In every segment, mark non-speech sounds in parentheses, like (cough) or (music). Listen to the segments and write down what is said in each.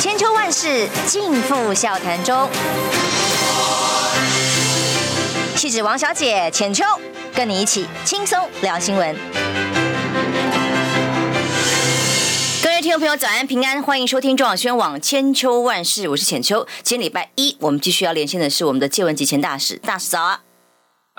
千秋万世尽付笑谈中。气质王小姐浅秋，跟你一起轻松聊新闻。各位听众朋友，早安平安，欢迎收听中广宣网千秋万世，我是浅秋。今天礼拜一，我们继续要连线的是我们的借文集前大使，大使早啊！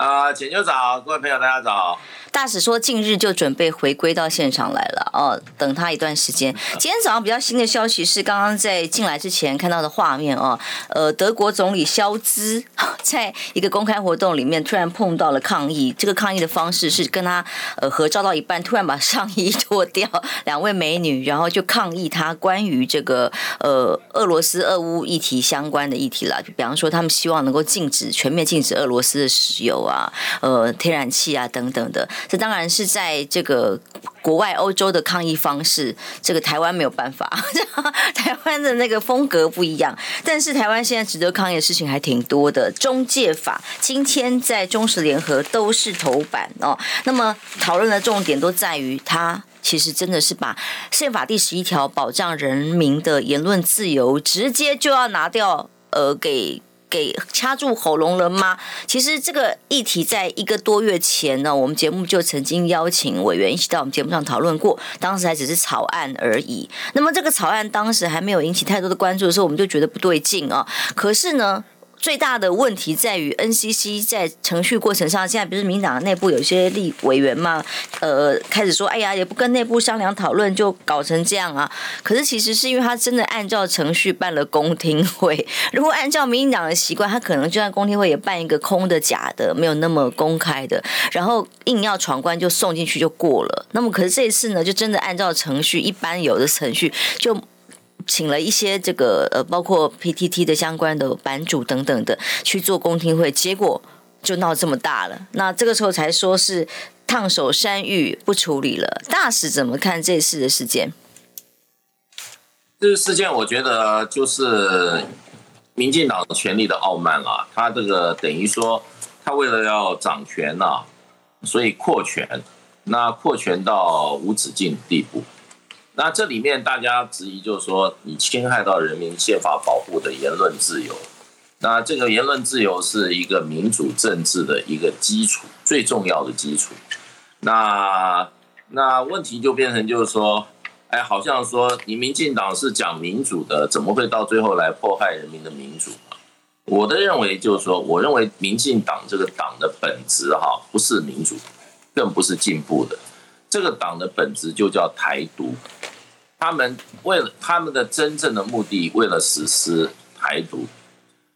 啊、呃，浅秋早，各位朋友大家早。大使说，近日就准备回归到现场来了哦，等他一段时间。今天早上比较新的消息是，刚刚在进来之前看到的画面哦，呃，德国总理肖兹 (laughs) 在一个公开活动里面突然碰到了抗议，这个抗议的方式是跟他呃合照到一半，突然把上衣脱掉，两位美女，然后就抗议他关于这个呃俄罗斯俄乌议题相关的议题啦，就比方说他们希望能够禁止全面禁止俄罗斯的石油啊、啊呃天然气啊等等的。这当然是在这个国外欧洲的抗议方式，这个台湾没有办法，(laughs) 台湾的那个风格不一样。但是台湾现在值得抗议的事情还挺多的。中介法今天在中时联合都是头版哦。那么讨论的重点都在于，它其实真的是把宪法第十一条保障人民的言论自由直接就要拿掉，呃，给。给掐住喉咙了吗？其实这个议题在一个多月前呢，我们节目就曾经邀请委员一起到我们节目上讨论过，当时还只是草案而已。那么这个草案当时还没有引起太多的关注的时候，我们就觉得不对劲啊。可是呢，最大的问题在于 NCC 在程序过程上，现在不是民党内部有一些立委员嘛，呃，开始说，哎呀，也不跟内部商量讨论，就搞成这样啊。可是其实是因为他真的按照程序办了公听会，如果按照民党的习惯，他可能就算公听会也办一个空的、假的，没有那么公开的，然后硬要闯关就送进去就过了。那么可是这一次呢，就真的按照程序，一般有的程序就。请了一些这个呃，包括 PTT 的相关的版主等等的去做公听会，结果就闹这么大了。那这个时候才说是烫手山芋不处理了。大使怎么看这次的事件？这个事件我觉得就是民进党权力的傲慢了。他这个等于说，他为了要掌权呐、啊，所以扩权，那扩权到无止境的地步。那这里面大家质疑就是说，你侵害到人民宪法保护的言论自由。那这个言论自由是一个民主政治的一个基础，最重要的基础。那那问题就变成就是说，哎，好像说你民进党是讲民主的，怎么会到最后来迫害人民的民主？我的认为就是说，我认为民进党这个党的本质哈，不是民主，更不是进步的。这个党的本质就叫台独，他们为了他们的真正的目的，为了实施台独。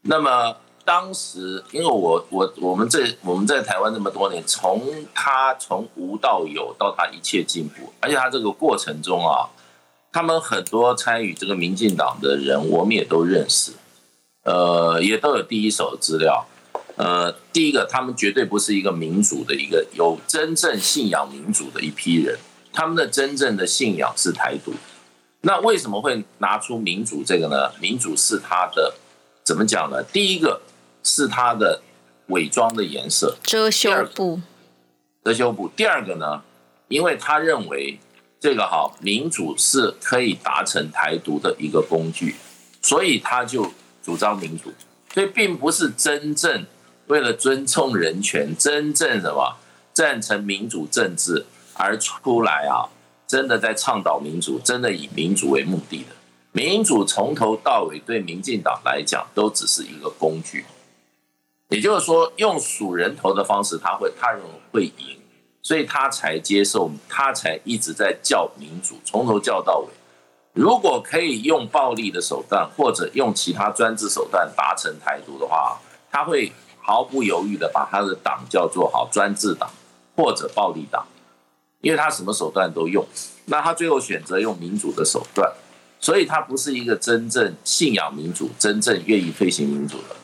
那么当时，因为我我我们这我们在台湾这么多年，从他从无到有，到他一切进步，而且他这个过程中啊，他们很多参与这个民进党的人，我们也都认识，呃，也都有第一手资料。呃，第一个，他们绝对不是一个民主的一个有真正信仰民主的一批人，他们的真正的信仰是台独。那为什么会拿出民主这个呢？民主是他的怎么讲呢？第一个是他的伪装的颜色，遮羞布，遮羞布。第二个呢，因为他认为这个哈民主是可以达成台独的一个工具，所以他就主张民主，所以并不是真正。为了尊重人权，真正什么赞成民主政治而出来啊，真的在倡导民主，真的以民主为目的的。民主从头到尾对民进党来讲都只是一个工具，也就是说用数人头的方式，他会他认为会赢，所以他才接受，他才一直在叫民主，从头叫到尾。如果可以用暴力的手段或者用其他专制手段达成台独的话，他会。毫不犹豫的把他的党叫做好专制党或者暴力党，因为他什么手段都用，那他最后选择用民主的手段，所以他不是一个真正信仰民主、真正愿意推行民主的。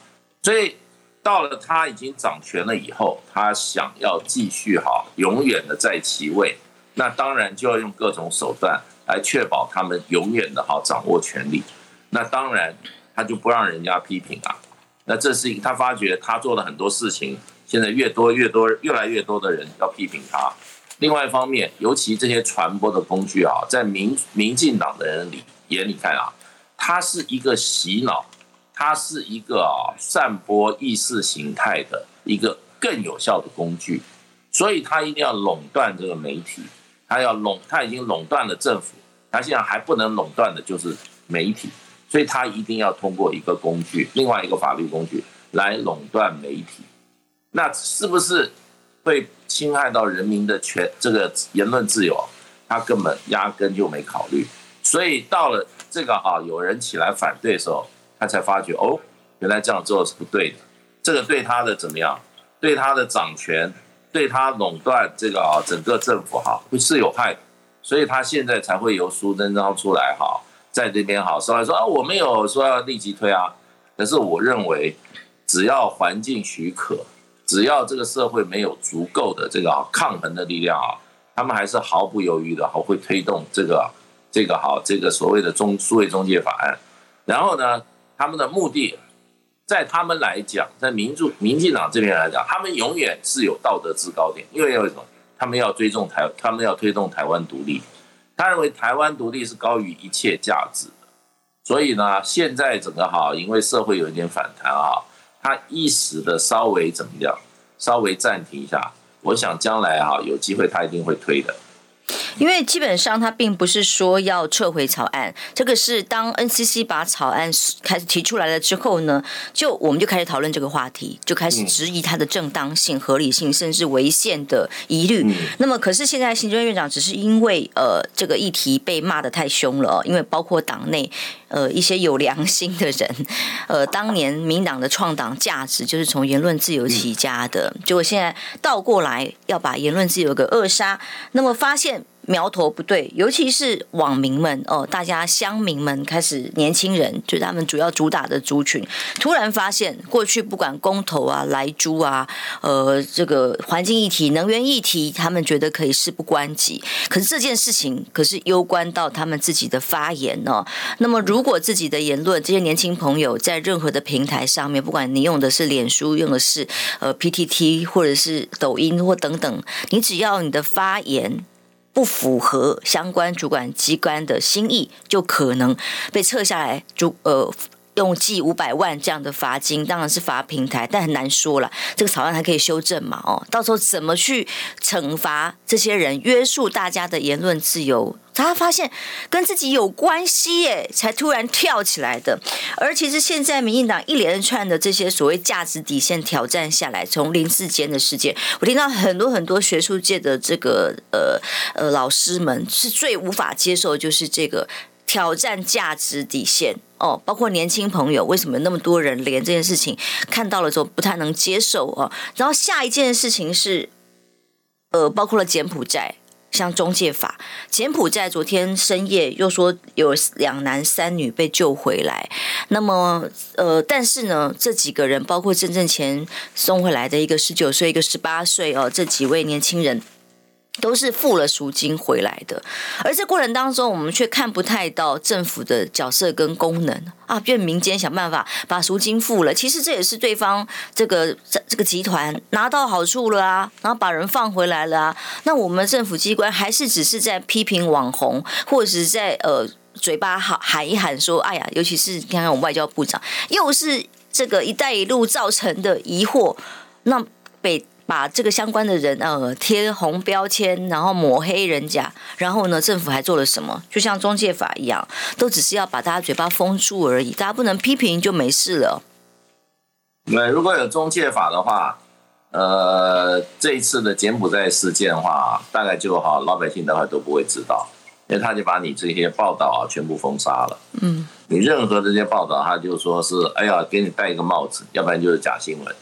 所以到了他已经掌权了以后，他想要继续好永远的在其位，那当然就要用各种手段来确保他们永远的好掌握权力。那当然他就不让人家批评啊。那这是一他发觉他做了很多事情，现在越多越多越来越多的人要批评他。另外一方面，尤其这些传播的工具啊，在民民进党的人里眼里看啊，它是一个洗脑，它是一个啊散播意识形态的一个更有效的工具，所以他一定要垄断这个媒体，他要垄，他已经垄断了政府，他现在还不能垄断的就是媒体，所以他一定要通过一个工具，另外一个法律工具来垄断媒体，那是不是会侵害到人民的权？这个言论自由，他根本压根就没考虑，所以到了这个哈，有人起来反对的时候，他才发觉哦，原来这样做是不对的，这个对他的怎么样？对他的掌权，对他垄断这个啊整个政府哈，是有害的，所以他现在才会由苏贞昌出来哈，在这边好说来说啊，我没有说要立即推啊，可是我认为，只要环境许可，只要这个社会没有足够的这个抗衡的力量啊，他们还是毫不犹豫的好会推动这个这个好这个所谓的中数位中介法案，然后呢，他们的目的。在他们来讲，在民主民进党这边来讲，他们永远是有道德制高点，因为为什么？他们要追踪台，他们要推动台湾独立，他认为台湾独立是高于一切价值的。所以呢，现在整个哈，因为社会有一点反弹啊，他一时的稍微怎么样，稍微暂停一下，我想将来哈有机会他一定会推的。因为基本上他并不是说要撤回草案，这个是当 NCC 把草案开始提出来了之后呢，就我们就开始讨论这个话题，就开始质疑它的正当性、合理性，甚至违宪的疑虑。那么，可是现在行政院长只是因为呃这个议题被骂的太凶了，因为包括党内呃一些有良心的人，(laughs) 呃当年民党的创党价值就是从言论自由起家的，结果现在倒过来要把言论自由给扼杀，那么发现。苗头不对，尤其是网民们哦，大家乡民们开始，年轻人就是他们主要主打的族群，突然发现过去不管公投啊、来猪啊、呃这个环境议题、能源议题，他们觉得可以事不关己。可是这件事情可是攸关到他们自己的发言呢、哦。那么如果自己的言论，这些年轻朋友在任何的平台上面，不管你用的是脸书、用的是呃 PTT 或者是抖音或等等，你只要你的发言。不符合相关主管机关的心意，就可能被撤下来。主呃，用记五百万这样的罚金，当然是罚平台，但很难说了。这个草案还可以修正嘛？哦，到时候怎么去惩罚这些人，约束大家的言论自由？他发现跟自己有关系耶，才突然跳起来的。而其实现在民进党一连串的这些所谓价值底线挑战下来，从林志坚的事件，我听到很多很多学术界的这个呃呃老师们是最无法接受，就是这个挑战价值底线哦。包括年轻朋友，为什么那么多人连这件事情看到了之后不太能接受哦？然后下一件事情是，呃，包括了柬埔寨。像中介法，柬埔寨昨天深夜又说有两男三女被救回来，那么呃，但是呢，这几个人包括真正前送回来的一个十九岁，一个十八岁哦，这几位年轻人。都是付了赎金回来的，而这过程当中，我们却看不太到政府的角色跟功能啊，变民间想办法把赎金付了。其实这也是对方这个这个集团拿到好处了啊，然后把人放回来了啊。那我们政府机关还是只是在批评网红，或者是在呃嘴巴喊喊一喊说，哎呀，尤其是看看我们外交部长，又是这个“一带一路”造成的疑惑，那北。把这个相关的人呃贴红标签，然后抹黑人家，然后呢，政府还做了什么？就像中介法一样，都只是要把大家嘴巴封住而已，大家不能批评就没事了。那如果有中介法的话，呃，这一次的柬埔寨事件的话，大概就好，老百姓的话都不会知道，因为他就把你这些报道啊全部封杀了。嗯，你任何这些报道，他就说是哎呀，给你戴一个帽子，要不然就是假新闻。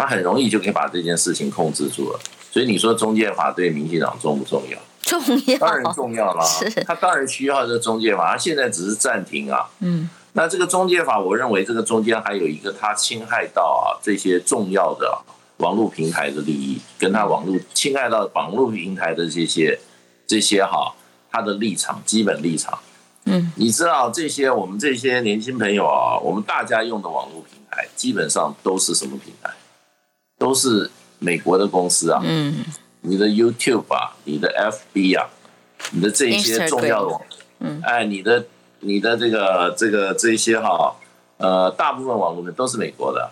他很容易就可以把这件事情控制住了，所以你说中介法对民进党重不重要？重要，当然重要了。他当然需要这个中介法，他现在只是暂停啊。嗯，那这个中介法，我认为这个中间还有一个，他侵害到啊这些重要的网络平台的利益，跟他网络侵害到网络平台的这些这些哈他的立场，基本立场。嗯，你知道这些我们这些年轻朋友啊，我们大家用的网络平台基本上都是什么平台？都是美国的公司啊，嗯，你的 YouTube 啊，你的 FB 啊，你的这些重要的网，嗯，哎，你的你的这个这个这些哈，呃，大部分网络呢都是美国的，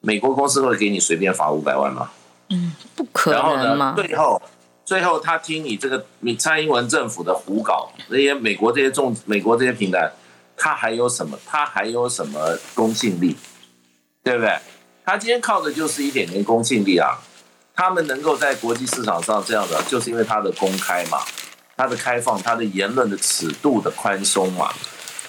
美国公司会给你随便罚五百万吗？嗯，不可能然后呢，最后最后他听你这个你蔡英文政府的胡搞，那些美国这些重美国这些平台，他还有什么？他还有什么公信力？对不对？他今天靠的就是一点点公信力啊！他们能够在国际市场上这样的，就是因为他的公开嘛，他的开放，他的言论的尺度的宽松嘛。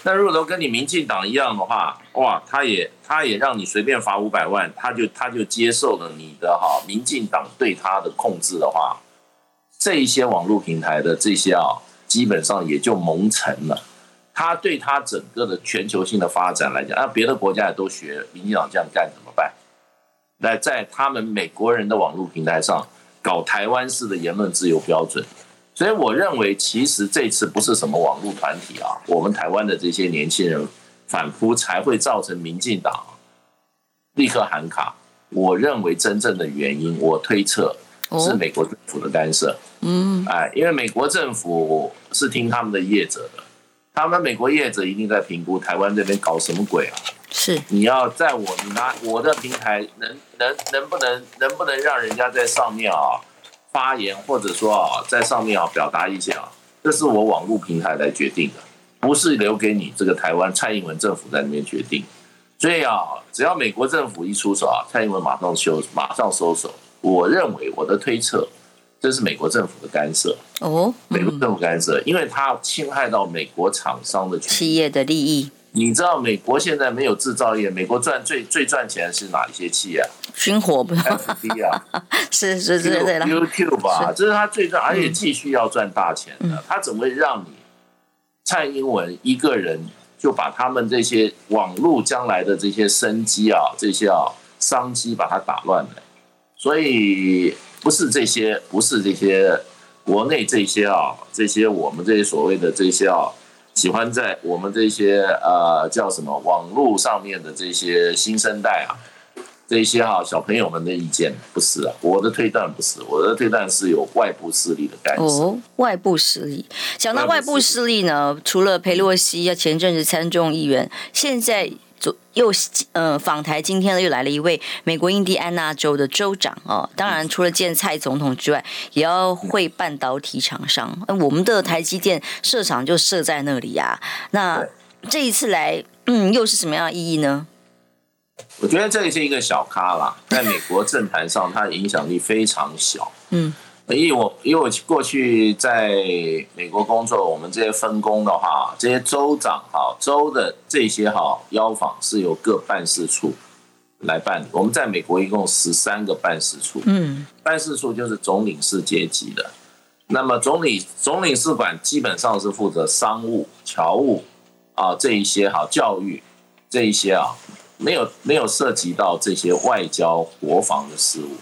那如果都跟你民进党一样的话，哇，他也他也让你随便罚五百万，他就他就接受了你的哈民进党对他的控制的话，这一些网络平台的这些啊，基本上也就蒙尘了。他对他整个的全球性的发展来讲，那别的国家也都学民进党这样干的？来在他们美国人的网络平台上搞台湾式的言论自由标准，所以我认为其实这次不是什么网络团体啊，我们台湾的这些年轻人反扑才会造成民进党立刻喊卡。我认为真正的原因，我推测是美国政府的干涉。嗯，哎，因为美国政府是听他们的业者的。他们美国业者一定在评估台湾这边搞什么鬼啊？是你要在我你拿我的平台能能能不能能不能让人家在上面啊发言，或者说啊在上面啊表达意见啊？这是我网络平台来决定的，不是留给你这个台湾蔡英文政府在那边决定。所以啊，只要美国政府一出手啊，蔡英文马上收马上收手。我认为我的推测。这是美国政府的干涉哦，美国政府干涉，因为它侵害到美国厂商的企业的利益。你知道美国现在没有制造业，美国赚最最赚钱的是哪一些企业？军火不？FB 啊，(laughs) 是是是对了，YouTube 吧，这是他最赚，而且继续要赚大钱的。他怎么会让你蔡英文一个人就把他们这些网络将来的这些生机啊，这些啊商机把它打乱了？所以。不是这些，不是这些，国内这些啊，这些我们这些所谓的这些啊，喜欢在我们这些呃叫什么网络上面的这些新生代啊，这些哈、啊、小朋友们的意见不是啊，我的推断不是，我的推断是有外部势力的干涉。哦，外部势力，讲到外部势力呢，除了裴洛西要前阵子参众议员，现在。又呃访台，今天呢又来了一位美国印第安纳州的州长哦。当然，除了见蔡总统之外，也要会半导体厂商。我们的台积电设厂就设在那里呀、啊。那这一次来，嗯，又是什么样的意义呢？我觉得这是一个小咖啦，在美国政坛上，它的影响力非常小。嗯。因为我因为我过去在美国工作，我们这些分工的话，这些州长哈州的这些哈邀访是由各办事处来办理。我们在美国一共十三个办事处，嗯，办事处就是总领事阶级的。那么总领总领事馆基本上是负责商务、侨务啊这一些哈教育这一些啊，没有没有涉及到这些外交、国防的事务，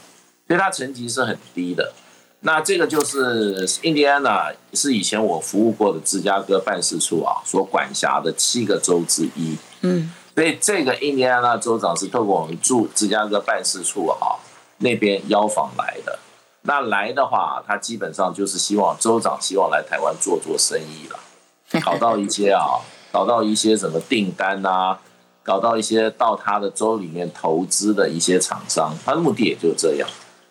所以它层级是很低的。那这个就是印第安纳，是以前我服务过的芝加哥办事处啊，所管辖的七个州之一。嗯，所以这个印第安纳州长是透过我们驻芝加哥办事处啊那边邀访来的。那来的话，他基本上就是希望州长希望来台湾做做生意了，(laughs) 搞到一些啊，搞到一些什么订单啊，搞到一些到他的州里面投资的一些厂商，他的目的也就这样。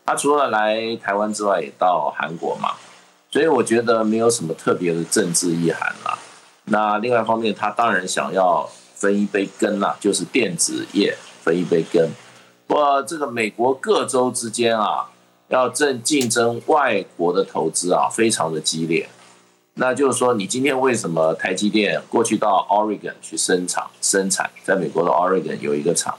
他除了来台湾之外，也到韩国嘛，所以我觉得没有什么特别的政治意涵啦。那另外一方面，他当然想要分一杯羹啦，就是电子业分一杯羹。不过这个美国各州之间啊，要正竞争外国的投资啊，非常的激烈。那就是说，你今天为什么台积电过去到 Oregon 去生产生产，在美国的 Oregon 有一个厂，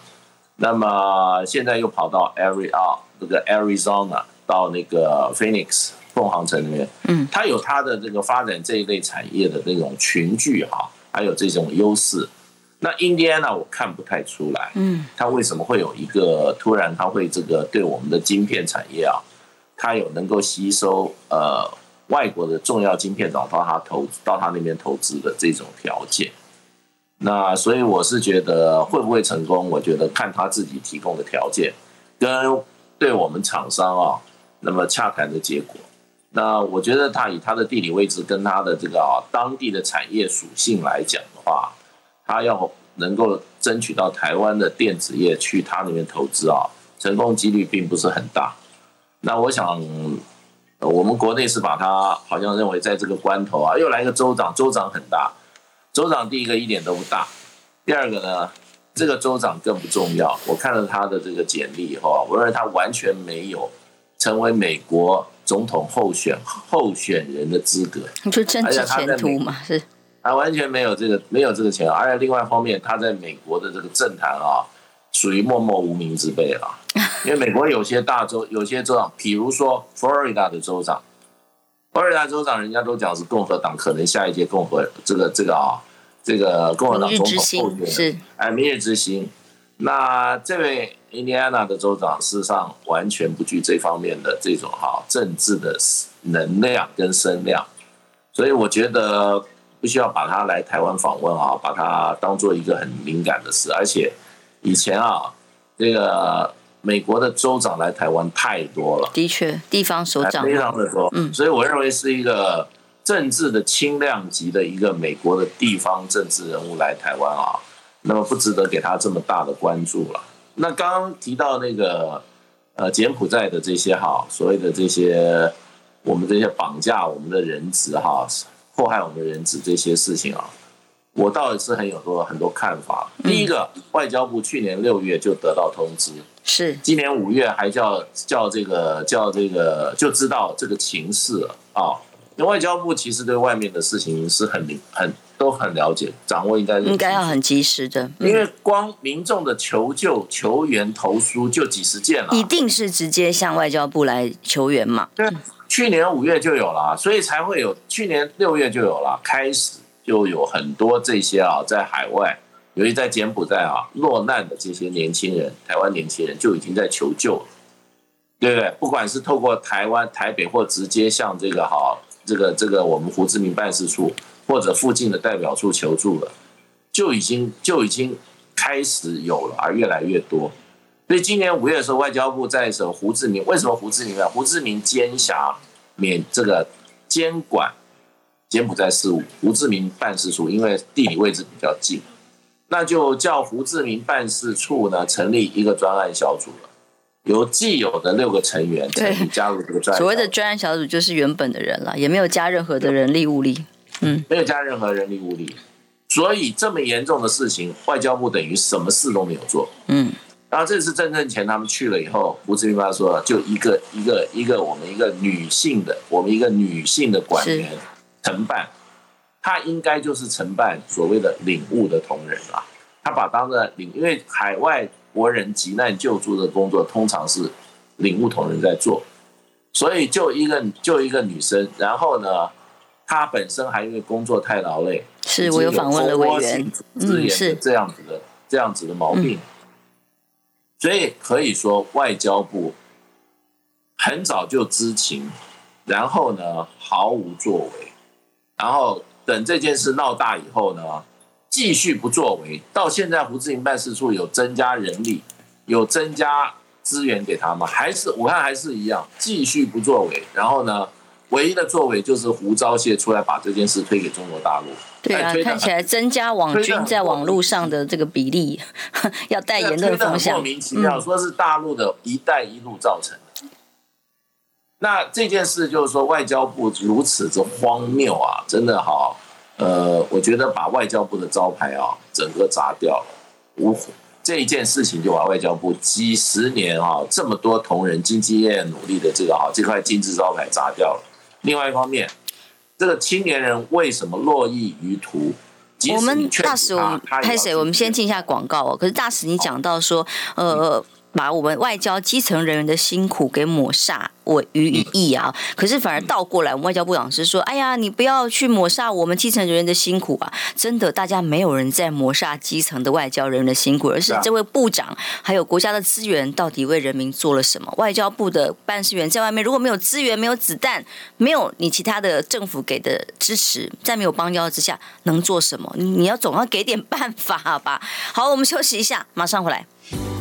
那么现在又跑到 Area。这个 Arizona 到那个 Phoenix 凤凰城里面，嗯，它有它的这个发展这一类产业的那种群聚哈，还有这种优势。那印第安纳我看不太出来，嗯，它为什么会有一个突然它会这个对我们的晶片产业啊，它有能够吸收呃外国的重要晶片，找到它投到它那边投资的这种条件。那所以我是觉得会不会成功？我觉得看他自己提供的条件跟。对我们厂商啊，那么洽谈的结果，那我觉得他以他的地理位置跟他的这个当地的产业属性来讲的话，他要能够争取到台湾的电子业去他那边投资啊，成功几率并不是很大。那我想，我们国内是把他好像认为在这个关头啊，又来一个州长，州长很大。州长第一个一点都不大，第二个呢，这个州长更不重要。我看了他的这个简历以后啊，我认为他完全没有成为美国总统候选候选人的资格。你说政治前途嘛？是，他完全没有这个没有这个前途。而且另外一方面，他在美国的这个政坛啊，属于默默无名之辈了。(laughs) 因为美国有些大州，有些州长，比如说佛罗里达的州长，佛罗里达州长，人家都讲是共和党可能下一届共和这个这个啊。这个共和党总统候选人，哎，明日之星。那这位印第安纳的州长，事实上完全不具这方面的这种哈政治的能量跟声量，所以我觉得不需要把他来台湾访问啊，把他当做一个很敏感的事。而且以前啊，这个美国的州长来台湾太多了，的确，地方首长非常的多，嗯，所以我认为是一个。政治的轻量级的一个美国的地方政治人物来台湾啊，那么不值得给他这么大的关注了。那刚刚提到那个呃柬埔寨的这些哈，所谓的这些我们这些绑架我们的人质哈，迫害我们的人质这些事情啊，我倒是很有多很多看法。第一个，外交部去年六月就得到通知，是今年五月还叫叫这个叫这个就知道这个情势了啊。外交部其实对外面的事情是很很都很了解，掌握应该应该要很及时的，因为光民众的求救、求援、投书就几十件了，一定是直接向外交部来求援嘛？对，去年五月就有了，所以才会有去年六月就有了，开始就有很多这些啊，在海外，尤其在柬埔寨啊落难的这些年轻人，台湾年轻人就已经在求救了，对不对？不管是透过台湾台北或直接向这个好。这个这个，我们胡志明办事处或者附近的代表处求助了，就已经就已经开始有了，而越来越多。所以今年五月的时候，外交部在什么胡志明？为什么胡志明啊？胡志明兼辖免这个监管柬埔寨事务，胡志明办事处因为地理位置比较近，那就叫胡志明办事处呢成立一个专案小组了。由既有的六个成员加入这个专案，所谓的专案小组就是原本的人了，也没有加任何的人力物力，嗯，没有加任何人力物力，所以这么严重的事情，外交部等于什么事都没有做，嗯，然后这次郑正前他们去了以后，胡志明爸说，就一个一个一个我们一个女性的，我们一个女性的管员承办，她应该就是承办所谓的领务的同仁啊，她把当着领，因为海外。国人急难救助的工作通常是领务同仁在做，所以就一个就一个女生，然后呢，她本身还因为工作太劳累，是我有访问了委员，嗯，是。这样子的这样子的毛病，所以可以说外交部很早就知情，然后呢毫无作为，然后等这件事闹大以后呢。继续不作为，到现在胡志明办事处有增加人力，有增加资源给他吗？还是我看还是一样，继续不作为。然后呢，唯一的作为就是胡昭燮出来把这件事推给中国大陆。对啊，看起来增加网军在网络上的这个比例，(laughs) 要带言论风向，莫名其妙，说是大陆的一带一路造成的。嗯、那这件事就是说，外交部如此之荒谬啊，真的好。呃，我觉得把外交部的招牌啊，整个砸掉了。无这一件事情就把外交部几十年啊，这么多同仁兢兢业业努力的这个啊，这块金字招牌砸掉了。另外一方面，这个青年人为什么络绎于途？我们大使，我们拍谁？我们先进一下广告哦。可是大使，你讲到说，呃。把我们外交基层人员的辛苦给抹煞，我予以义啊！可是反而倒过来，我们外交部长是说：“哎呀，你不要去抹杀我们基层人员的辛苦啊！”真的，大家没有人在抹杀基层的外交人员的辛苦，而是这位部长还有国家的资源到底为人民做了什么？外交部的办事员在外面如果没有资源、没有子弹、没有你其他的政府给的支持，在没有邦交之下能做什么？你要总要给点办法吧？好，我们休息一下，马上回来。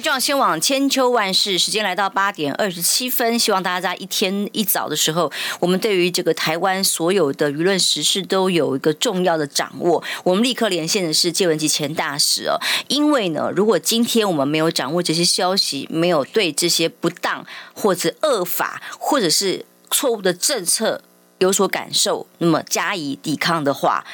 中广新闻网千秋万世，时间来到八点二十七分，希望大家在一天一早的时候，我们对于这个台湾所有的舆论时事都有一个重要的掌握。我们立刻连线的是介文吉前大使哦，因为呢，如果今天我们没有掌握这些消息，没有对这些不当或者恶法或者是错误的政策有所感受，那么加以抵抗的话，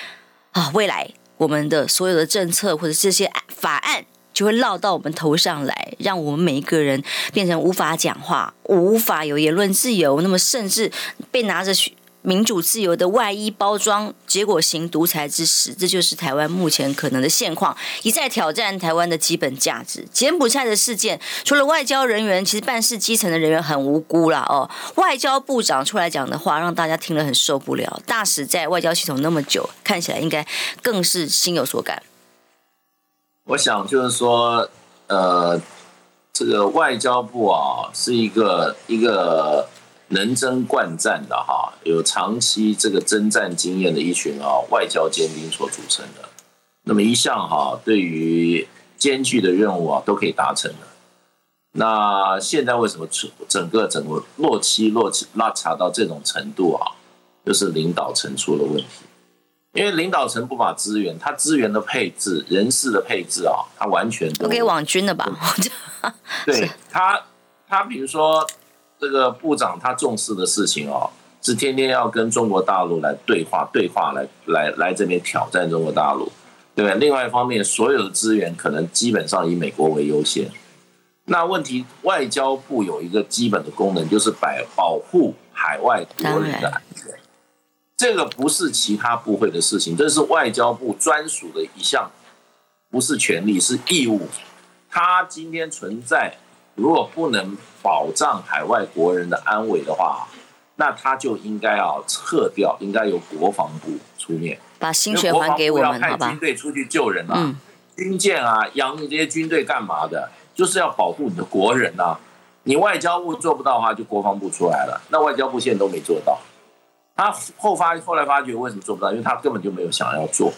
啊，未来我们的所有的政策或者这些法案。就会落到我们头上来，让我们每一个人变成无法讲话，无法有言论自由，那么甚至被拿着民主自由的外衣包装，结果行独裁之实。这就是台湾目前可能的现况，一再挑战台湾的基本价值。柬埔寨的事件，除了外交人员，其实办事基层的人员很无辜啦。哦。外交部长出来讲的话，让大家听了很受不了。大使在外交系统那么久，看起来应该更是心有所感。我想就是说，呃，这个外交部啊，是一个一个能征惯战的哈，有长期这个征战经验的一群啊外交尖兵所组成的。那么一向哈，对于艰巨的任务啊都可以达成的。那现在为什么整个整个落期落期落差到这种程度啊？就是领导层出了问题。因为领导层不把资源，他资源的配置、人事的配置啊，他完全都给网军的吧？对他，他比如说这个部长，他重视的事情哦，是天天要跟中国大陆来对话，对话来来来这边挑战中国大陆，对不对？另外一方面，所有的资源可能基本上以美国为优先。那问题，外交部有一个基本的功能，就是保保护海外国人的安全。这个不是其他部会的事情，这是外交部专属的一项，不是权利，是义务。他今天存在，如果不能保障海外国人的安危的话，那他就应该要撤掉，应该由国防部出面，把薪水还给我们，要派军队出去救人啊，军舰啊，养你这些军队干嘛的？就是要保护你的国人啊。你外交部做不到的话，就国防部出来了。那外交部现在都没做到。他后发后来发觉为什么做不到？因为他根本就没有想要做。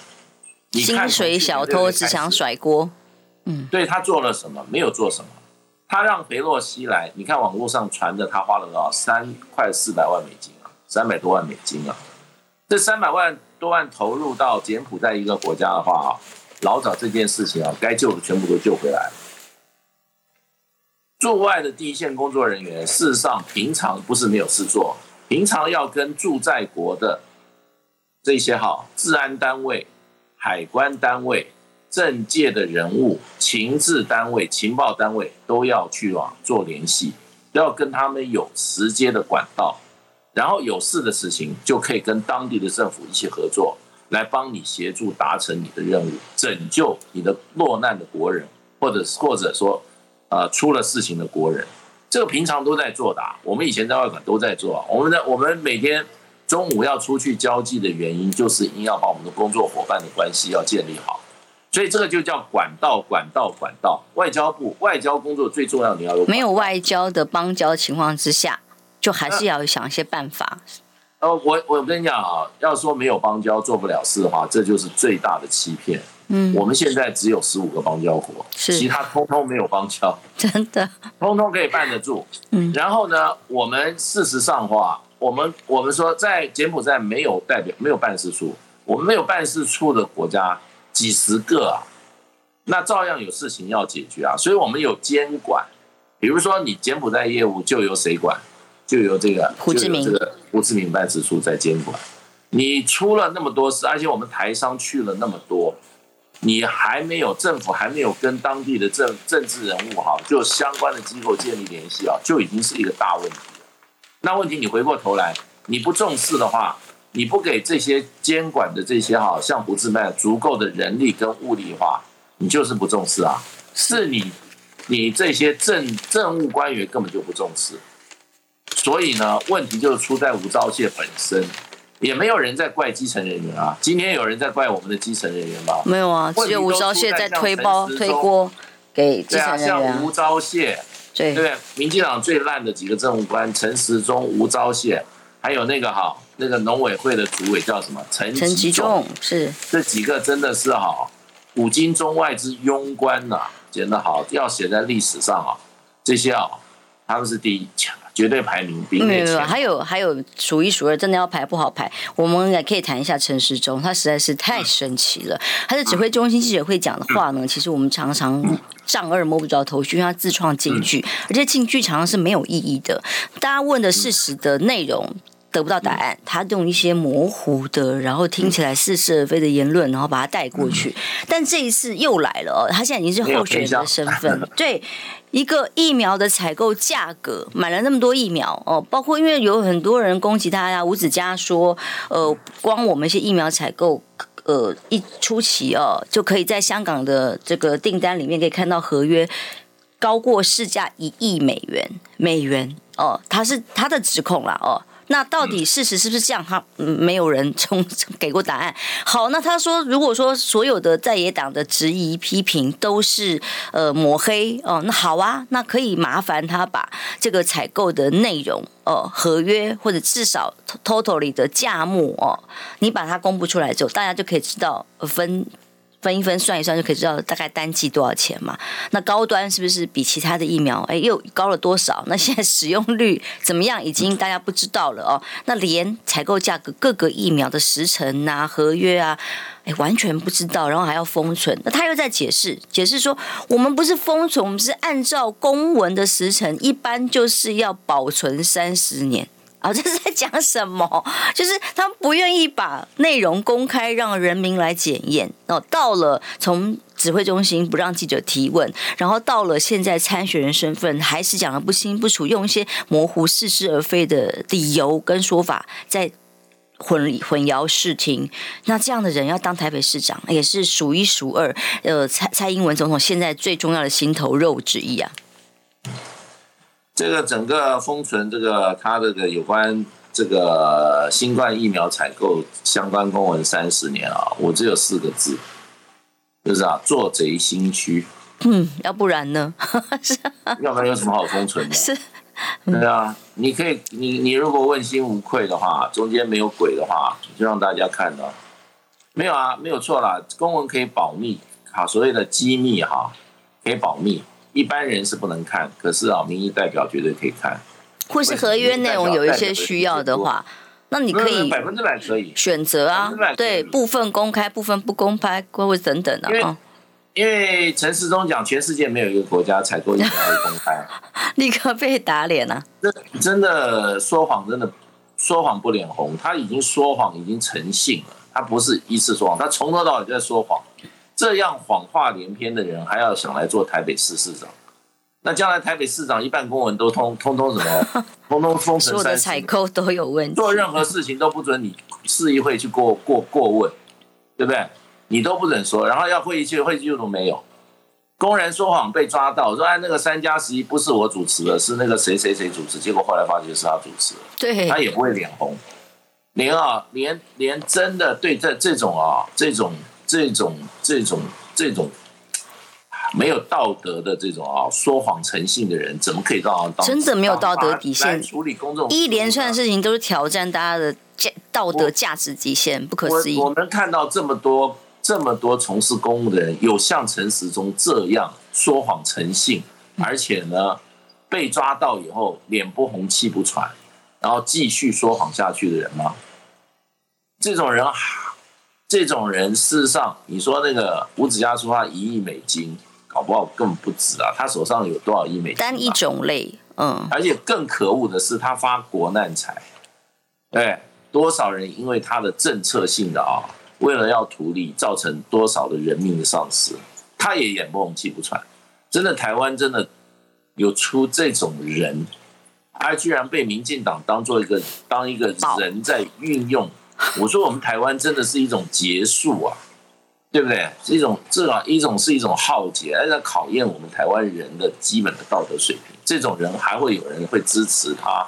薪水小偷只想甩锅。嗯，对，他做了什么？没有做什么。他让裴洛西来，你看网络上传的，他花了多少？三块四百万美金啊，三百多万美金啊。这三百万多万投入到柬埔寨一个国家的话啊，老早这件事情啊，该救的全部都救回来了。驻外的第一线工作人员，事实上平常不是没有事做。平常要跟驻在国的这些哈治安单位、海关单位、政界的人物、情治单位、情报单位都要去啊做联系，都要跟他们有直接的管道，然后有事的事情就可以跟当地的政府一起合作，来帮你协助达成你的任务，拯救你的落难的国人，或者或者说呃出了事情的国人。这个平常都在做的，我们以前在外馆都在做。我们的我们每天中午要出去交际的原因，就是因要把我们的工作伙伴的关系要建立好。所以这个就叫管道，管道，管道。外交部外交工作最重要，你要有没有外交的邦交情况之下，就还是要想一些办法。呃，我我跟你讲啊，要说没有邦交做不了事的话，这就是最大的欺骗。嗯，我们现在只有十五个邦交国，是其他通通没有邦交，(laughs) 真的，通通可以办得住。嗯，然后呢，我们事实上话，我们我们说在柬埔寨没有代表，没有办事处，我们没有办事处的国家几十个啊，那照样有事情要解决啊，所以我们有监管。比如说你柬埔寨业务就由谁管？就由这个胡志明这个胡志明办事处在监管。你出了那么多事，而且我们台商去了那么多。你还没有政府还没有跟当地的政政治人物哈，就相关的机构建立联系啊，就已经是一个大问题。那问题你回过头来，你不重视的话，你不给这些监管的这些哈，像胡志明足够的人力跟物力的话，你就是不重视啊。是你你这些政政务官员根本就不重视，所以呢，问题就出在吴钊燮本身，也没有人在怪基层人员啊。今天有人在怪我们的基层人员吗？没有啊，只有吴钊燮在推包推锅给基层人员。对啊，像吴钊燮，对对，民进党最烂的几个政务官，陈时中、吴钊燮，还有那个哈，那个农委会的主委叫什么？陈陈吉仲，是这几个真的是哈，古今中外之庸官呐、啊，简直好要写在历史上啊，这些啊，他们是第一强。绝对排名。没有没有，还有还有数一数二，真的要排不好排。我们也可以谈一下陈时中，他实在是太神奇了。他的指挥中心记者会讲的话呢，其实我们常常丈二摸不着头绪，因为他自创金句，而且金句常常是没有意义的。大家问的事实的内容得不到答案，他用一些模糊的，然后听起来似是而非的言论，然后把它带过去。但这一次又来了哦，他现在已经是候选人的身份，对。一个疫苗的采购价格，买了那么多疫苗哦，包括因为有很多人攻击他呀，吴子嘉说，呃，光我们一些疫苗采购，呃，一出期哦，就可以在香港的这个订单里面可以看到合约高过市价一亿美元美元哦，他是他的指控啦哦。那到底事实是不是这样？他没有人从给过答案。好，那他说，如果说所有的在野党的质疑批评都是呃抹黑哦，那好啊，那可以麻烦他把这个采购的内容哦，合约或者至少 totally 的价目哦，你把它公布出来之后，大家就可以知道分。分一分算一算就可以知道大概单剂多少钱嘛？那高端是不是比其他的疫苗哎又高了多少？那现在使用率怎么样？已经大家不知道了哦。那连采购价格、各个疫苗的时程啊、合约啊，哎完全不知道，然后还要封存。那他又在解释，解释说我们不是封存，我们是按照公文的时程，一般就是要保存三十年。啊，这是在讲什么？就是他们不愿意把内容公开，让人民来检验。哦，到了从指挥中心不让记者提问，然后到了现在参选人身份，还是讲得不清不楚，用一些模糊、似是而非的理由跟说法，在混混淆视听。那这样的人要当台北市长，也是数一数二。呃，蔡蔡英文总统现在最重要的心头肉之一啊。这个整个封存，这个他这个有关这个新冠疫苗采购相关公文三十年啊，我只有四个字，就是啊，做贼心虚。嗯，要不然呢？是 (laughs) 要不然有什么好封存的？(laughs) 是，对啊，你可以，你你如果问心无愧的话，中间没有鬼的话，就让大家看到，没有啊，没有错啦，公文可以保密，好，所谓的机密哈，可以保密。一般人是不能看，可是啊，民意代表绝对可以看。或是合约内容有一些需要的话，那你可以百分之百可以选择啊，对，部分公开，部分不公开，或者等等的啊。因为陈世忠讲，全世界没有一个国家采购疫苗会公开，(laughs) 立刻被打脸啊！真真的说谎，真的说谎不脸红。他已经说谎，已经成性了。他不是一次说谎，他从头到尾就在说谎。这样谎话连篇的人，还要想来做台北市市长？那将来台北市长一半公文都通通通什么？(laughs) 通通封城。所有的采购都有问题。做任何事情都不准你市议会去过过过问，对不对？你都不准说，然后要会议记会议记录都没有。公然说谎被抓到，说哎那个三加十一不是我主持的，是那个谁谁谁主持，结果后来发觉是他主持的，对，他也不会脸红，连啊连连真的对这这种啊这种。这种这种这种没有道德的这种啊说谎成性的人，怎么可以让他当真的没有道德底线处理公众一连串的事情都是挑战大家的价道德价值极限，不可思议。我们看到这么多这么多从事公务的人，有像陈时中这样说谎成性，而且呢被抓到以后脸不红气不喘，然后继续说谎下去的人吗？这种人。这种人，事实上，你说那个吴子嘉说他一亿美金，搞不好根本不止啊！他手上有多少亿美金？单一种类，嗯。而且更可恶的是，他发国难财，对，多少人因为他的政策性的啊，为了要图利，造成多少的人命的丧失，他也眼不红气不喘。真的，台湾真的有出这种人，他居然被民进党当做一个当一个人在运用。(laughs) 我说我们台湾真的是一种结束啊，对不对？是一种至少一种是一种浩劫，而在考验我们台湾人的基本的道德水平。这种人还会有人会支持他，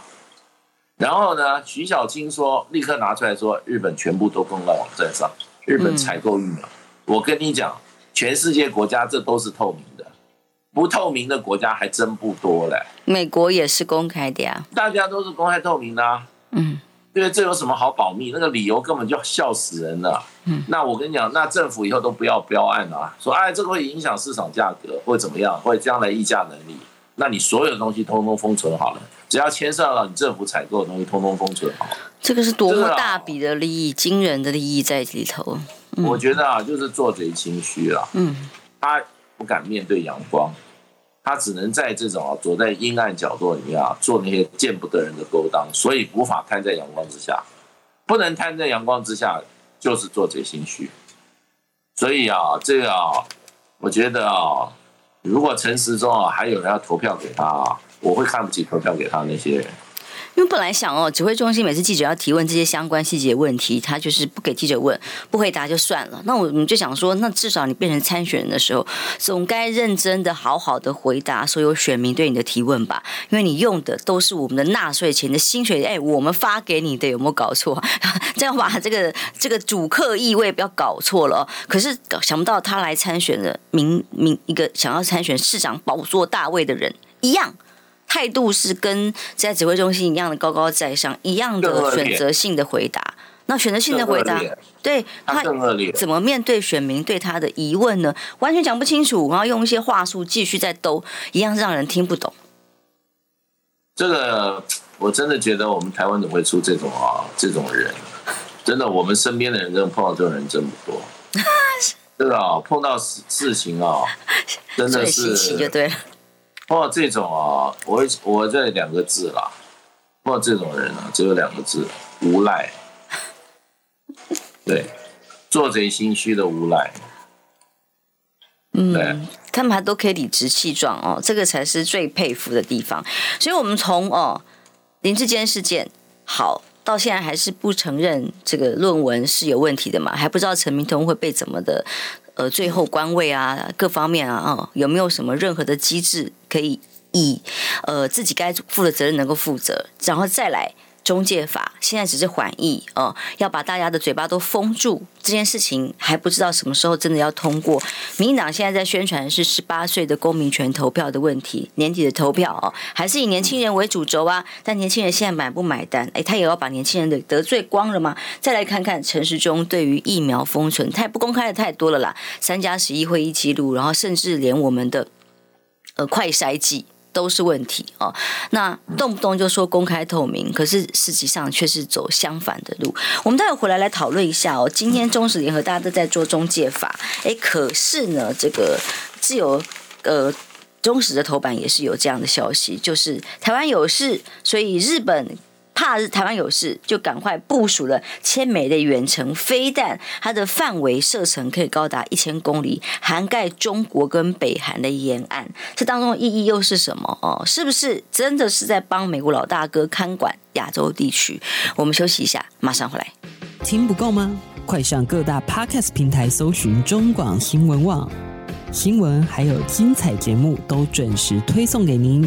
然后呢，徐小青说，立刻拿出来说，日本全部都公告网站上，日本采购疫苗。嗯、我跟你讲，全世界国家这都是透明的，不透明的国家还真不多嘞。美国也是公开的呀，大家都是公开透明的、啊。嗯，因为这有什么好保密？那个理由根本就笑死人了。嗯，那我跟你讲，那政府以后都不要标案了、啊，说哎，这个会影响市场价格，或者怎么样，或者将来议价能力。那你所有的东西通通封存好了，只要牵涉到你政府采购的东西，通通封存好。这个是多么大笔的利益，惊人的利益在里头。嗯、我觉得啊，就是做贼心虚了。嗯，他不敢面对阳光，他只能在这种啊，躲在阴暗角落里面啊，做那些见不得人的勾当，所以无法摊在阳光之下。不能摊在阳光之下，就是做贼心虚。所以啊，这个啊，我觉得啊。如果陈时中啊，还有人要投票给他啊，我会看不起投票给他那些人。因为本来想哦，指挥中心每次记者要提问这些相关细节问题，他就是不给记者问，不回答就算了。那我们就想说，那至少你变成参选人的时候，总该认真的、好好的回答所有选民对你的提问吧？因为你用的都是我们的纳税钱的薪水，哎，我们发给你的，有没有搞错？(laughs) 这样把这个这个主客意味不要搞错了哦。可是想不到他来参选的民民一个想要参选市长宝座大位的人一样。态度是跟在指挥中心一样的高高在上，一样的选择性的回答。那选择性的回答，对他怎么面对选民对他的疑问呢？完全讲不清楚，然后用一些话术继续在兜，一样是让人听不懂。这个我真的觉得我们台湾怎么会出这种啊这种人？真的，我们身边的人真的碰到这种人真不多。(laughs) 真的啊，碰到事事情啊，真的是稀奇就对了。碰到这种啊，我我这两个字啦，碰到这种人啊，只有两个字：无赖。对，做贼心虚的无赖。嗯，对，他们还都可以理直气壮哦，这个才是最佩服的地方。所以，我们从哦林志坚事件好到现在还是不承认这个论文是有问题的嘛，还不知道陈明通会被怎么的。呃，最后官位啊，各方面啊，啊、哦，有没有什么任何的机制可以以呃自己该负的责任能够负责，然后再来。中介法现在只是缓议哦，要把大家的嘴巴都封住。这件事情还不知道什么时候真的要通过。民进党现在在宣传是十八岁的公民权投票的问题，年底的投票哦，还是以年轻人为主轴啊？但年轻人现在买不买单？哎，他也要把年轻人的得罪光了吗？再来看看陈时中对于疫苗封存，太不公开的太多了啦。三加十一会议记录，然后甚至连我们的呃快筛剂。都是问题哦。那动不动就说公开透明，可是实际上却是走相反的路。我们待会回来来讨论一下哦。今天中时联合大家都在做中介法，哎，可是呢，这个自由呃中时的头版也是有这样的消息，就是台湾有事，所以日本。怕是台湾有事，就赶快部署了千枚的远程飞弹，它的范围射程可以高达一千公里，涵盖中国跟北韩的沿岸。这当中的意义又是什么？哦，是不是真的是在帮美国老大哥看管亚洲地区？我们休息一下，马上回来。听不够吗？快上各大 Podcast 平台搜寻中广新闻网新闻，还有精彩节目都准时推送给您。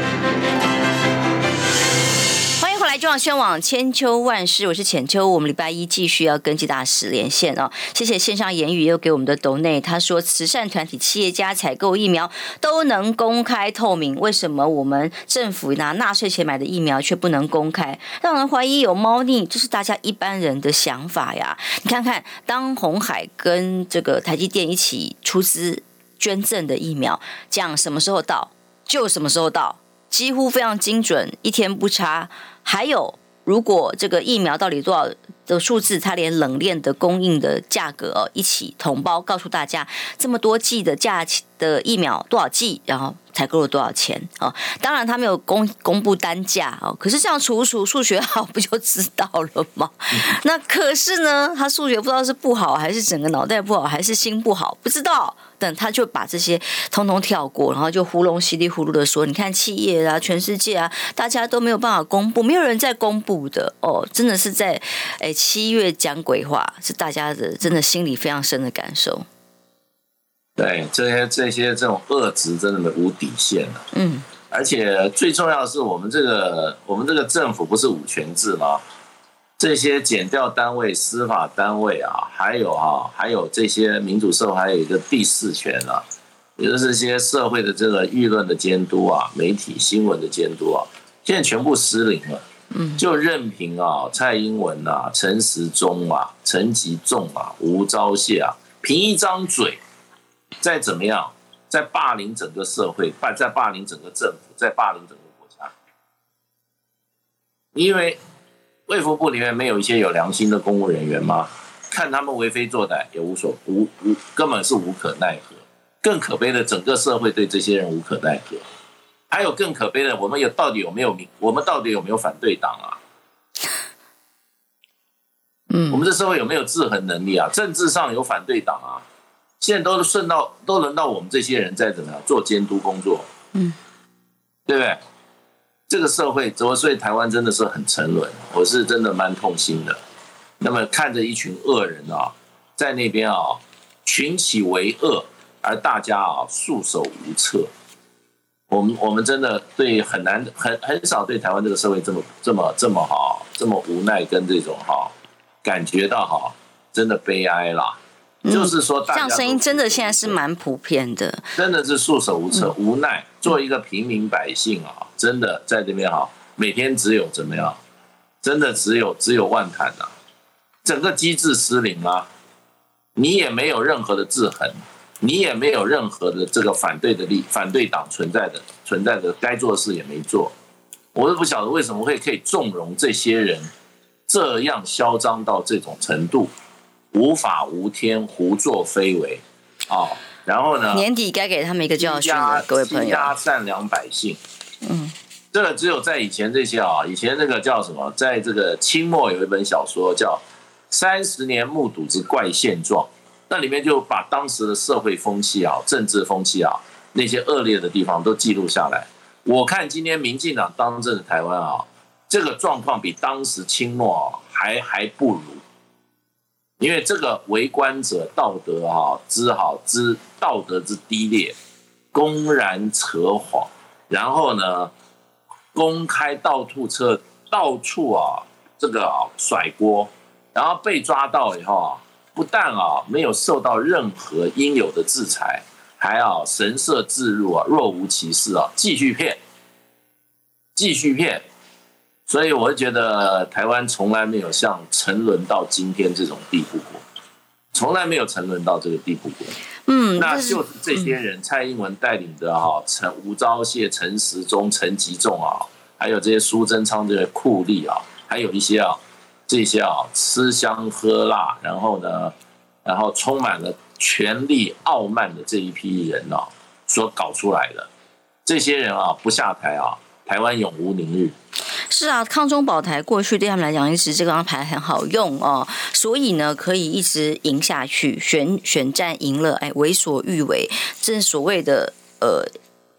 中广宣网千秋万世，我是浅秋。我们礼拜一继续要跟暨大使连线哦。谢谢线上言语又给我们的斗内，他说慈善团体、企业家采购疫苗都能公开透明，为什么我们政府拿纳税钱买的疫苗却不能公开？让人怀疑有猫腻，这是大家一般人的想法呀。你看看，当红海跟这个台积电一起出资捐赠的疫苗，讲什么时候到就什么时候到。几乎非常精准，一天不差。还有，如果这个疫苗到底多少的数字，它连冷链的供应的价格一起同包告诉大家，这么多剂的价钱的疫苗多少剂，然后采购了多少钱哦。当然他没有公公布单价哦，可是这样除除数学好不就知道了吗？嗯、那可是呢，他数学不知道是不好还是整个脑袋不好还是心不好，不知道。等他就把这些通通跳过，然后就糊弄稀里糊涂的说：“你看企业啊，全世界啊，大家都没有办法公布，没有人在公布的哦，真的是在哎七月讲鬼话，是大家的真的心里非常深的感受。”对，这些这些这种恶质真的无底线了。嗯，而且最重要的是，我们这个我们这个政府不是五权制吗？这些检调单位、司法单位啊，还有啊，还有这些民主社会，还有一个第四权啊，也就是这些社会的这个舆论的监督啊，媒体新闻的监督啊，现在全部失灵了。嗯，就任凭啊，蔡英文啊、陈时中啊、陈吉仲啊、吴钊燮啊，凭一张嘴，再怎么样，在霸凌整个社会，霸在霸凌整个政府，在霸凌整个国家，因为。卫福部里面没有一些有良心的公务人员吗？看他们为非作歹也无所无无，根本是无可奈何。更可悲的，整个社会对这些人无可奈何。还有更可悲的，我们有到底有没有民？我们到底有没有反对党啊？嗯，我们这社会有没有制衡能力啊？政治上有反对党啊？现在都顺到都轮到我们这些人在怎么样做监督工作？嗯，对不对？这个社会怎么，所以台湾真的是很沉沦，我是真的蛮痛心的。那么看着一群恶人啊，在那边啊群起为恶，而大家啊束手无策。我们我们真的对很难很很少对台湾这个社会这么这么这么好，这么无奈跟这种哈感觉到哈真的悲哀啦。嗯、就是说，这样声音真的现在是蛮普遍的，真的是束手无策、无奈。做一个平民百姓啊，真的在这边哈，每天只有怎么样？真的只有只有万谈呐，整个机制失灵啊！你也没有任何的制衡，你也没有任何的这个反对的力，反对党存在的存在的该做的事也没做。我都不晓得为什么会可以纵容这些人这样嚣张到这种程度。无法无天，胡作非为，哦，然后呢？年底该给他们一个教训了，各位朋友。压善良百姓，嗯，这个只有在以前这些啊，以前那个叫什么，在这个清末有一本小说叫《三十年目睹之怪现状》，那里面就把当时的社会风气啊、政治风气啊那些恶劣的地方都记录下来。我看今天民进党当政的台湾啊，这个状况比当时清末啊还还不如。因为这个为官者道德啊之好之道德之低劣，公然扯谎，然后呢，公开到处扯到处啊这个啊甩锅，然后被抓到以后啊，不但啊没有受到任何应有的制裁，还啊神色自若啊若无其事啊继续骗，继续骗。所以我会觉得台湾从来没有像沉沦到今天这种地步过，从来没有沉沦到这个地步过。嗯，那就是这些人，蔡英文带领的哈，陈吴钊燮、陈时中、陈吉仲啊，还有这些苏贞昌这些酷吏啊，还有一些啊，这些啊吃香喝辣，然后呢，然后充满了权力傲慢的这一批人啊，所搞出来的这些人啊，不下台啊，台湾永无宁日。是啊，抗中保台过去对他们来讲一直这张牌很好用哦，所以呢可以一直赢下去，选选战赢了，哎，为所欲为，正所谓的呃，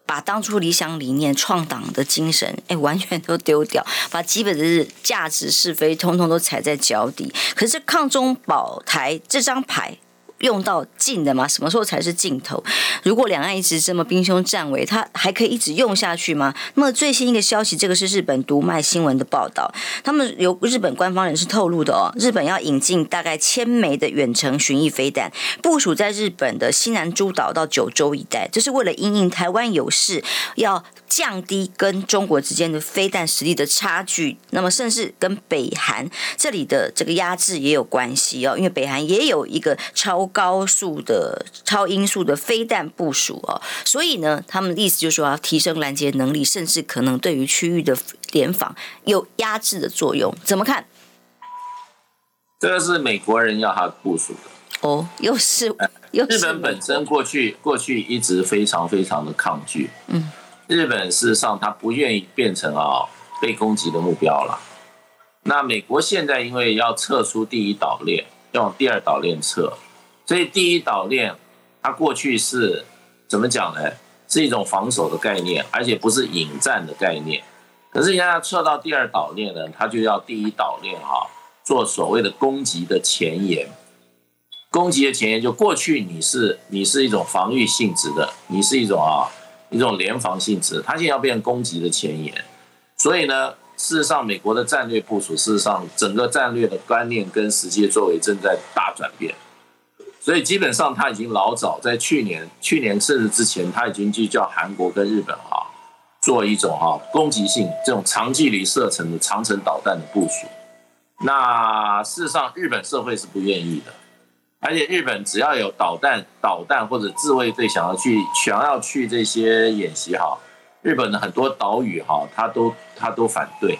把当初理想理念、创党的精神，哎，完全都丢掉，把基本的价值是非通通都踩在脚底。可是抗中保台这张牌。用到尽的吗？什么时候才是尽头？如果两岸一直这么兵凶战危，它还可以一直用下去吗？那么最新一个消息，这个是日本读卖新闻的报道，他们由日本官方人士透露的哦，日本要引进大概千枚的远程巡弋飞弹，部署在日本的西南诸岛到九州一带，这是为了因应台湾有事要。降低跟中国之间的飞弹实力的差距，那么甚至跟北韩这里的这个压制也有关系哦，因为北韩也有一个超高速的超音速的飞弹部署哦，所以呢，他们的意思就是说要提升拦截能力，甚至可能对于区域的联防有压制的作用，怎么看？这个是美国人要他部署的哦，又是又是。日本本身过去过去一直非常非常的抗拒。嗯。日本事实上他不愿意变成啊被攻击的目标了。那美国现在因为要撤出第一岛链，要往第二岛链撤，所以第一岛链它过去是怎么讲呢？是一种防守的概念，而且不是引战的概念。可是现在撤到第二岛链呢，它就要第一岛链哈做所谓的攻击的前沿。攻击的前沿就过去你是你是一种防御性质的，你是一种啊一种联防性质，它现在要变攻击的前沿。所以呢，事实上美国的战略部署，事实上整个战略的观念跟实际作为正在大转变。所以基本上他已经老早在去年去年甚至之前，他已经去叫韩国跟日本哈做一种哈攻击性这种长距离射程的长程导弹的部署。那事实上日本社会是不愿意的。而且日本只要有导弹、导弹或者自卫队想要去想要去这些演习哈，日本的很多岛屿哈，他都他都反对。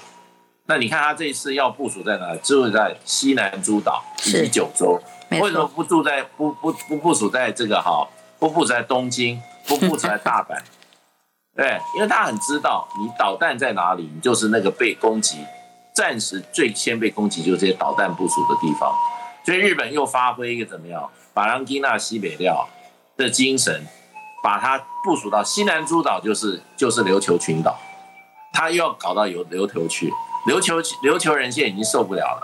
那你看他这一次要部署在哪？就是在西南诸岛以及九州。为什么不住在不不不部署在这个哈？不部署在东京，不部署在大阪？(laughs) 对，因为他很知道你导弹在哪里，你就是那个被攻击，暂时最先被攻击就是这些导弹部署的地方。所以日本又发挥一个怎么样，把兰基纳西北料的精神，把它部署到西南诸岛，就是就是琉球群岛，他又要搞到有琉球去，琉球琉球人现在已经受不了了。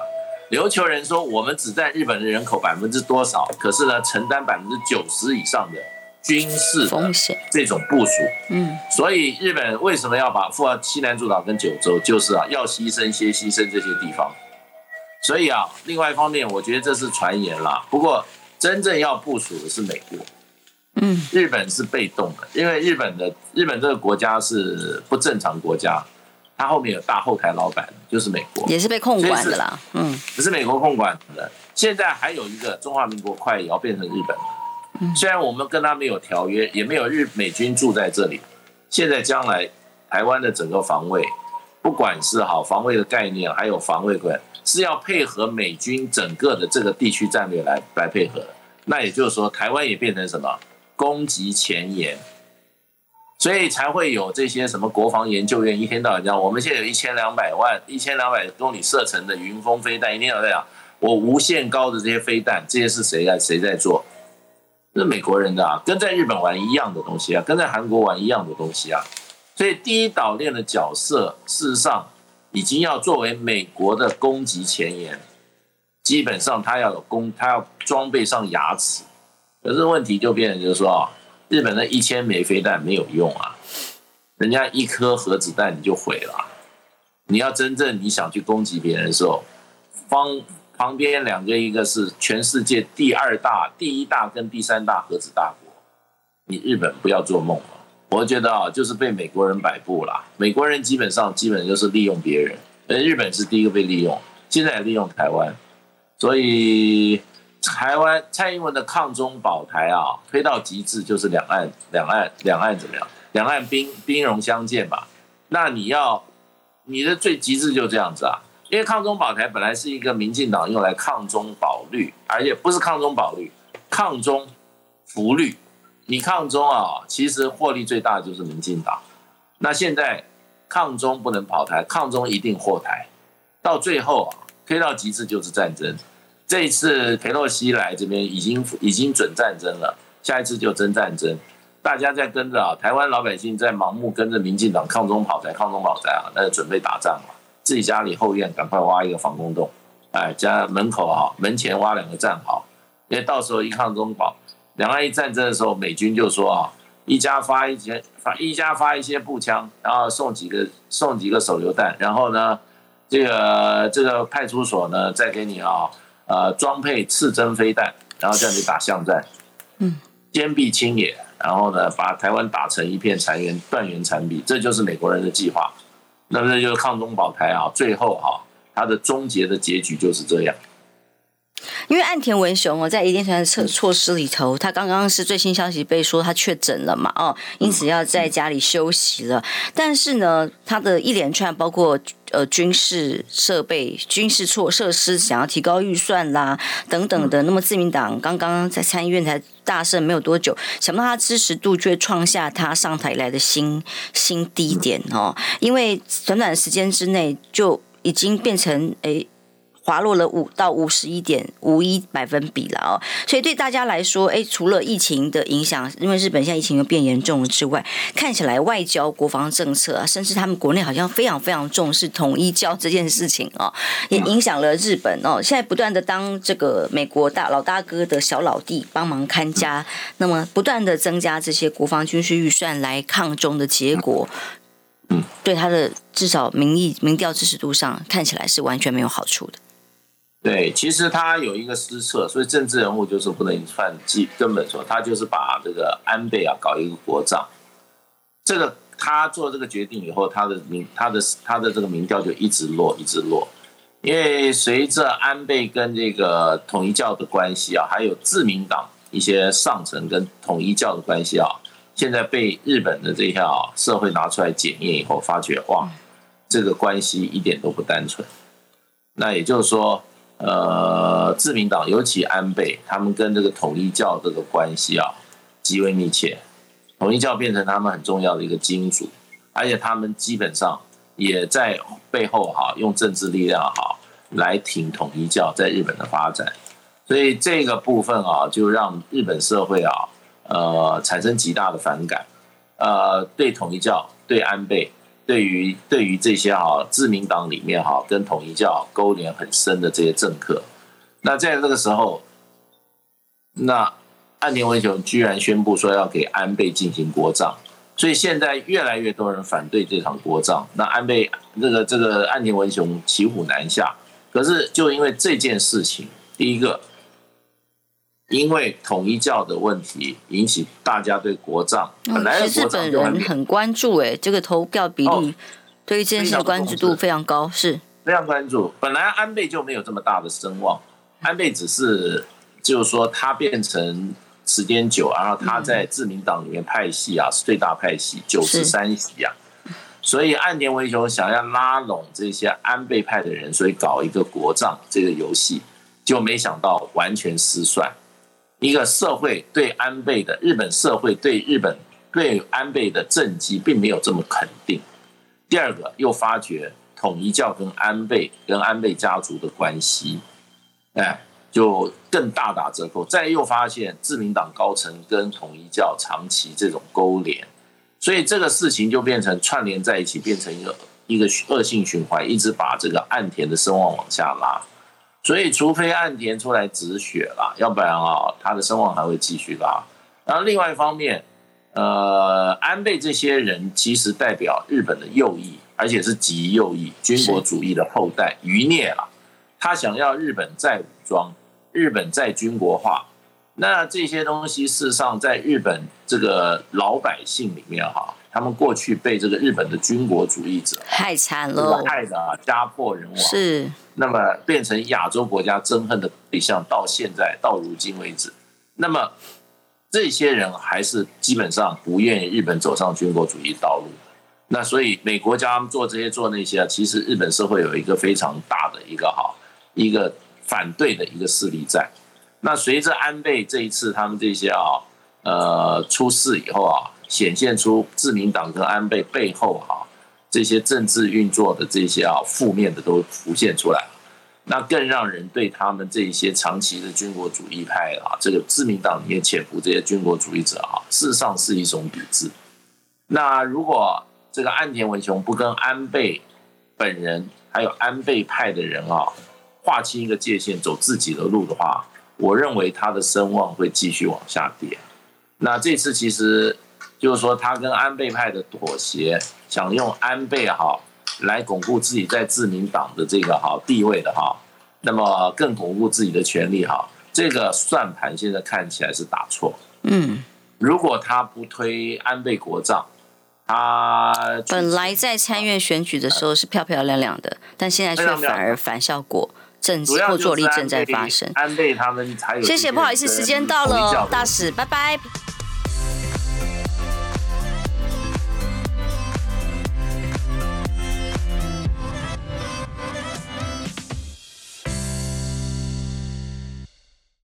琉球人说，我们只占日本的人口百分之多少，可是呢，承担百分之九十以上的军事风险这种部署。嗯，所以日本为什么要把赴西南诸岛跟九州，就是啊，要牺牲些牺牲这些地方。所以啊，另外一方面，我觉得这是传言啦。不过，真正要部署的是美国，嗯，日本是被动的，因为日本的日本这个国家是不正常国家，它后面有大后台老板，就是美国，也是被控管的啦，嗯，只是美国控管的。现在还有一个中华民国快也要变成日本了，虽然我们跟他没有条约，也没有日美军住在这里，现在将来台湾的整个防卫，不管是好防卫的概念，还有防卫观。是要配合美军整个的这个地区战略来来配合，那也就是说，台湾也变成什么？攻击前沿，所以才会有这些什么国防研究院一天到晚讲，我们现在有一千两百万、一千两百公里射程的云峰飞弹，一天到晚讲我无限高的这些飞弹，这些是谁在谁在做？是美国人的啊，跟在日本玩一样的东西啊，跟在韩国玩一样的东西啊，所以第一岛链的角色，事实上。已经要作为美国的攻击前沿，基本上他要有攻，他要装备上牙齿。可是问题就变成就是说啊，日本的一千枚飞弹没有用啊，人家一颗核子弹你就毁了。你要真正你想去攻击别人的时候，方旁边两个，一个是全世界第二大、第一大跟第三大核子大国，你日本不要做梦了。我觉得啊，就是被美国人摆布了。美国人基本上基本就是利用别人，而日本是第一个被利用，现在也利用台湾。所以台湾蔡英文的抗中保台啊，推到极致就是两岸两岸两岸怎么样？两岸兵兵戎相见吧。那你要你的最极致就这样子啊，因为抗中保台本来是一个民进党用来抗中保绿，而且不是抗中保绿，抗中扶绿。你抗中啊，其实获利最大的就是民进党。那现在抗中不能保台，抗中一定祸台。到最后啊，推到极致就是战争。这一次裴洛西来这边已经已经准战争了，下一次就真战争。大家在跟着啊，台湾老百姓在盲目跟着民进党抗中保台，抗中保台啊，那就准备打仗了。自己家里后院赶快挖一个防空洞，哎，家门口啊门前挖两个战壕，因为到时候一抗中保。两岸一战争的时候，美军就说啊，一家发一些发一家发一些步枪，然后送几个送几个手榴弹，然后呢，这个这个派出所呢再给你啊呃装配刺针飞弹，然后叫你打巷战，嗯，坚壁清野，然后呢把台湾打成一片残垣断垣残壁，这就是美国人的计划。那么这就是抗中保台啊，最后、啊、它的终结的结局就是这样。因为岸田文雄哦，在一定程的措措施里头，他刚刚是最新消息被说他确诊了嘛，哦，因此要在家里休息了。但是呢，他的一连串包括呃军事设备、军事措设施想要提高预算啦等等的。那么自民党刚刚在参议院才大胜没有多久，想不到他支持度却创下他上台以来的新新低点哦，因为短短时间之内就已经变成诶。滑落了五到五十一点五一百分比了哦，所以对大家来说，哎，除了疫情的影响，因为日本现在疫情又变严重了之外，看起来外交、国防政策啊，甚至他们国内好像非常非常重视统一教这件事情哦，也影响了日本哦。现在不断的当这个美国大老大哥的小老弟帮忙看家，那么不断的增加这些国防军事预算来抗中的结果，嗯，对他的至少民意民调支持度上看起来是完全没有好处的。对，其实他有一个失策，所以政治人物就是不能犯基根本说，他就是把这个安倍啊搞一个国葬。这个他做这个决定以后，他的民他的他的这个民调就一直落，一直落。因为随着安倍跟这个统一教的关系啊，还有自民党一些上层跟统一教的关系啊，现在被日本的这些啊社会拿出来检验以后，发觉哇，这个关系一点都不单纯。那也就是说。呃，自民党尤其安倍，他们跟这个统一教这个关系啊极为密切，统一教变成他们很重要的一个金主，而且他们基本上也在背后哈用政治力量哈来挺统一教在日本的发展，所以这个部分啊就让日本社会啊呃产生极大的反感，呃对统一教对安倍。对于对于这些哈自民党里面哈跟统一教勾连很深的这些政客，那在这个时候，那岸田文雄居然宣布说要给安倍进行国葬，所以现在越来越多人反对这场国葬。那安倍这个这个岸田文雄骑虎难下，可是就因为这件事情，第一个。因为统一教的问题引起大家对国葬，本来日本人很关注哎，这个投票比例对于这件事关注度非常高，是非常关注。本来安倍就没有这么大的声望，安倍只是就是说他变成时间久，然后他在自民党里面派系啊是最大派系九十三席啊，所以岸田文雄想要拉拢这些安倍派的人，所以搞一个国葬这个游戏，就没想到完全失算。一个社会对安倍的日本社会对日本对安倍的政绩并没有这么肯定。第二个又发觉统一教跟安倍跟安倍家族的关系，哎，就更大打折扣。再又发现自民党高层跟统一教长期这种勾连，所以这个事情就变成串联在一起，变成一个一个恶性循环，一直把这个岸田的声望往下拉。所以，除非岸田出来止血了，要不然啊，他的声望还会继续拉。然后，另外一方面，呃，安倍这些人其实代表日本的右翼，而且是极右翼军国主义的后代余孽了。他想要日本再武装，日本再军国化。那这些东西，事实上在日本这个老百姓里面哈，他们过去被这个日本的军国主义者害惨了，害的啊家破人亡。是。那么变成亚洲国家憎恨的对象，到现在到如今为止，那么这些人还是基本上不愿意日本走上军国主义道路。那所以美国叫他们做这些做那些啊，其实日本社会有一个非常大的一个哈一个反对的一个势力在。那随着安倍这一次他们这些啊呃出事以后啊，显现出自民党跟安倍背后啊。这些政治运作的这些啊负面的都浮现出来，那更让人对他们这一些长期的军国主义派啊，这个自民党里面潜伏这些军国主义者啊，事实上是一种抵制。那如果这个岸田文雄不跟安倍本人还有安倍派的人啊划清一个界限，走自己的路的话，我认为他的声望会继续往下跌。那这次其实。就是说，他跟安倍派的妥协，想用安倍哈来巩固自己在自民党的这个哈地位的哈，那么更巩固自己的权利哈，这个算盘现在看起来是打错。嗯，如果他不推安倍国葬，他本来在参院选举的时候是漂漂亮亮的，但现在却反而反效果。正后坐力正在发生。安倍他们才有。谢谢，不好意思，时间到了，大使，拜拜。